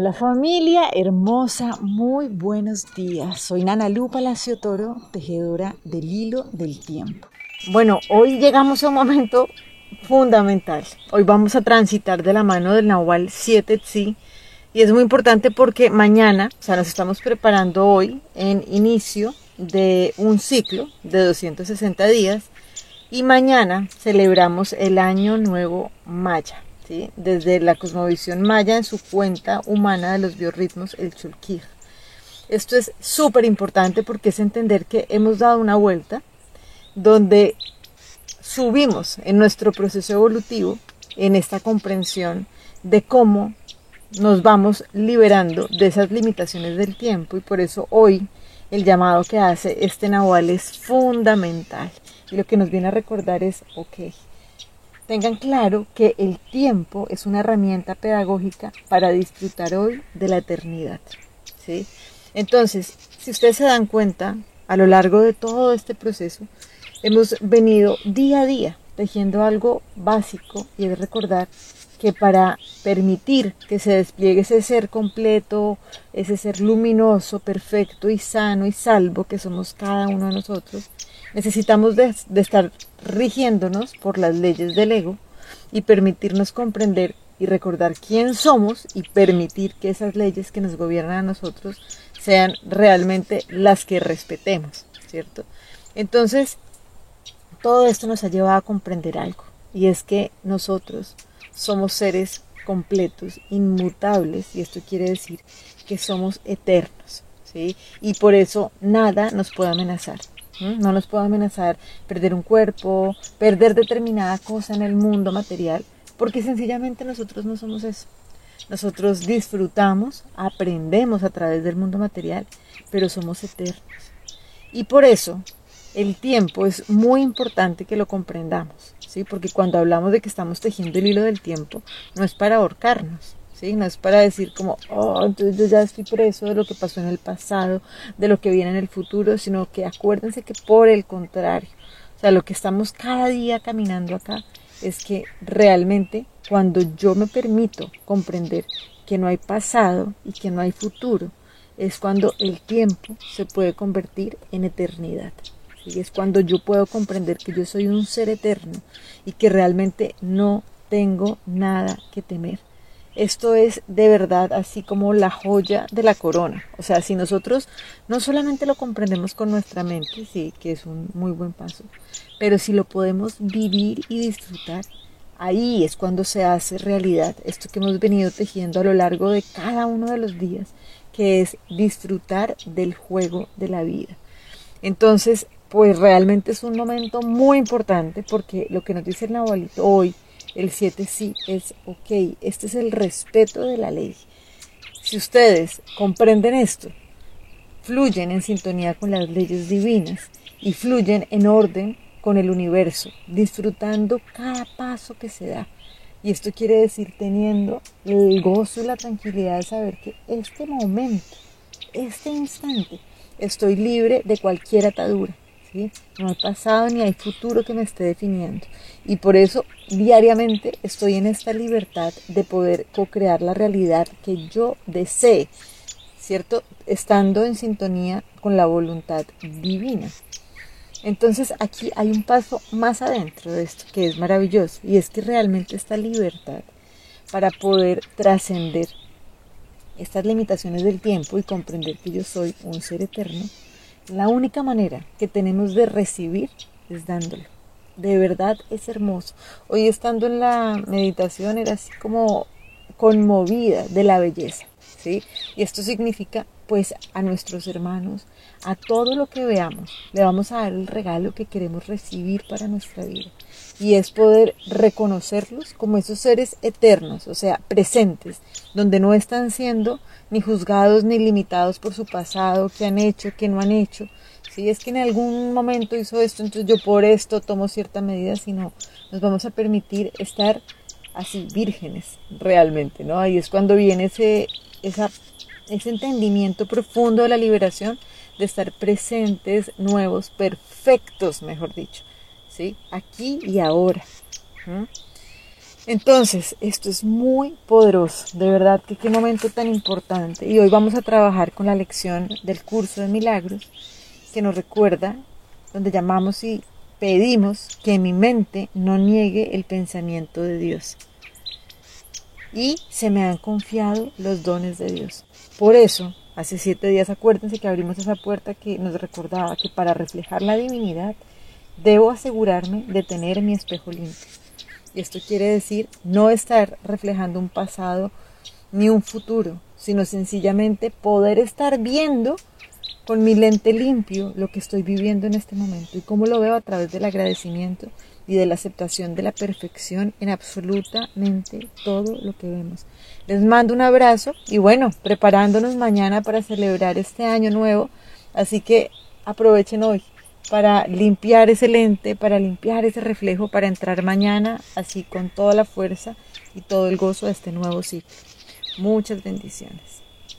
Hola familia hermosa, muy buenos días. Soy Nana Lu Palacio Toro, tejedora del hilo del tiempo. Bueno, hoy llegamos a un momento fundamental. Hoy vamos a transitar de la mano del Nahual 7 Tzi y es muy importante porque mañana, o sea, nos estamos preparando hoy en inicio de un ciclo de 260 días y mañana celebramos el Año Nuevo Maya desde la cosmovisión maya en su cuenta humana de los biorritmos, el Chulkij. Esto es súper importante porque es entender que hemos dado una vuelta donde subimos en nuestro proceso evolutivo en esta comprensión de cómo nos vamos liberando de esas limitaciones del tiempo y por eso hoy el llamado que hace este Nahual es fundamental y lo que nos viene a recordar es, ok, Tengan claro que el tiempo es una herramienta pedagógica para disfrutar hoy de la eternidad. ¿sí? Entonces, si ustedes se dan cuenta, a lo largo de todo este proceso, hemos venido día a día tejiendo algo básico y es recordar que para permitir que se despliegue ese ser completo, ese ser luminoso, perfecto y sano y salvo que somos cada uno de nosotros, necesitamos de, estar rigiéndonos por las leyes del ego y permitirnos comprender y recordar quién somos y permitir que esas leyes que nos gobiernan a nosotros sean realmente las que respetemos, ¿cierto? Entonces, todo esto nos ha llevado a comprender algo, y es que nosotros somos seres completos, inmutables, y esto quiere decir que somos eternos, ¿sí? Y por eso nada nos puede amenazar. No nos puede amenazar perder un cuerpo, perder determinada cosa en el mundo material, porque sencillamente nosotros no somos eso. Nosotros disfrutamos, aprendemos a través del mundo material, pero somos eternos. Y por eso el tiempo es muy importante que lo comprendamos, ¿sí? Porque cuando hablamos de que estamos tejiendo el hilo del tiempo, no es para ahorcarnos, no es para decir como, oh, entonces yo ya estoy preso de lo que pasó en el pasado, de lo que viene en el futuro, sino que acuérdense que por el contrario, o sea, lo que estamos cada día caminando acá es que realmente cuando yo me permito comprender que no hay pasado y que no hay futuro, es cuando el tiempo se puede convertir en eternidad. Y es cuando yo puedo comprender que yo soy un ser eterno y que realmente no tengo nada que temer esto es de verdad así como la joya de la corona. O sea, si nosotros no solamente lo comprendemos con nuestra mente, sí, que es un muy buen paso, pero si lo podemos vivir y disfrutar, ahí es cuando se hace realidad esto que hemos venido tejiendo a lo largo de cada uno de los días, que es disfrutar del juego de la vida. Entonces, pues realmente es un momento muy importante porque lo que nos dice el Nahualito hoy, el 7 sí es, ok, este es el respeto de la ley. Si ustedes comprenden esto, fluyen en sintonía con las leyes divinas y fluyen en orden con el universo, disfrutando cada paso que se da. Y esto quiere decir teniendo el gozo y la tranquilidad de saber que este momento, este instante, estoy libre de cualquier atadura no hay pasado ni hay futuro que me esté definiendo. Y por eso diariamente estoy en esta libertad de poder co-crear la realidad que yo desee, ¿cierto? Estando en sintonía con la voluntad divina. Entonces aquí hay un paso más adentro de esto que es maravilloso y es que realmente esta libertad para poder trascender estas limitaciones del tiempo y comprender que yo soy un ser eterno, la única manera que tenemos de recibir es dándolo. De verdad es hermoso. Hoy estando en la meditación era así como conmovida de la belleza, ¿sí? Y esto significa pues a nuestros hermanos, a todo lo que veamos, le vamos a dar el regalo que queremos recibir para nuestra vida. Y es poder reconocerlos como esos seres eternos, o sea, presentes, donde no están siendo ni juzgados ni limitados por su pasado, qué han hecho, qué no han hecho. Si es que en algún momento hizo esto, entonces yo por esto tomo cierta medida, sino nos vamos a permitir estar así vírgenes realmente, ¿no? Ahí es cuando viene ese, esa, ese entendimiento profundo de la liberación, de estar presentes, nuevos, perfectos, mejor dicho, ¿sí? Aquí y ahora. Entonces, esto es muy poderoso, de verdad que qué momento tan importante. Y hoy vamos a trabajar con la lección del curso de milagros que nos recuerda, donde llamamos y pedimos que mi mente no niegue el pensamiento de Dios. Y se me han confiado los dones de Dios. Por eso, hace siete días acuérdense que abrimos esa puerta que nos recordaba que para reflejar la divinidad debo asegurarme de tener mi espejo limpio. Y esto quiere decir no estar reflejando un pasado ni un futuro, sino sencillamente poder estar viendo con mi lente limpio lo que estoy viviendo en este momento y cómo lo veo a través del agradecimiento y de la aceptación de la perfección en absolutamente todo lo que vemos. Les mando un abrazo y bueno, preparándonos mañana para celebrar este año nuevo, así que aprovechen hoy para limpiar ese lente, para limpiar ese reflejo, para entrar mañana así con toda la fuerza y todo el gozo de este nuevo ciclo. Muchas bendiciones.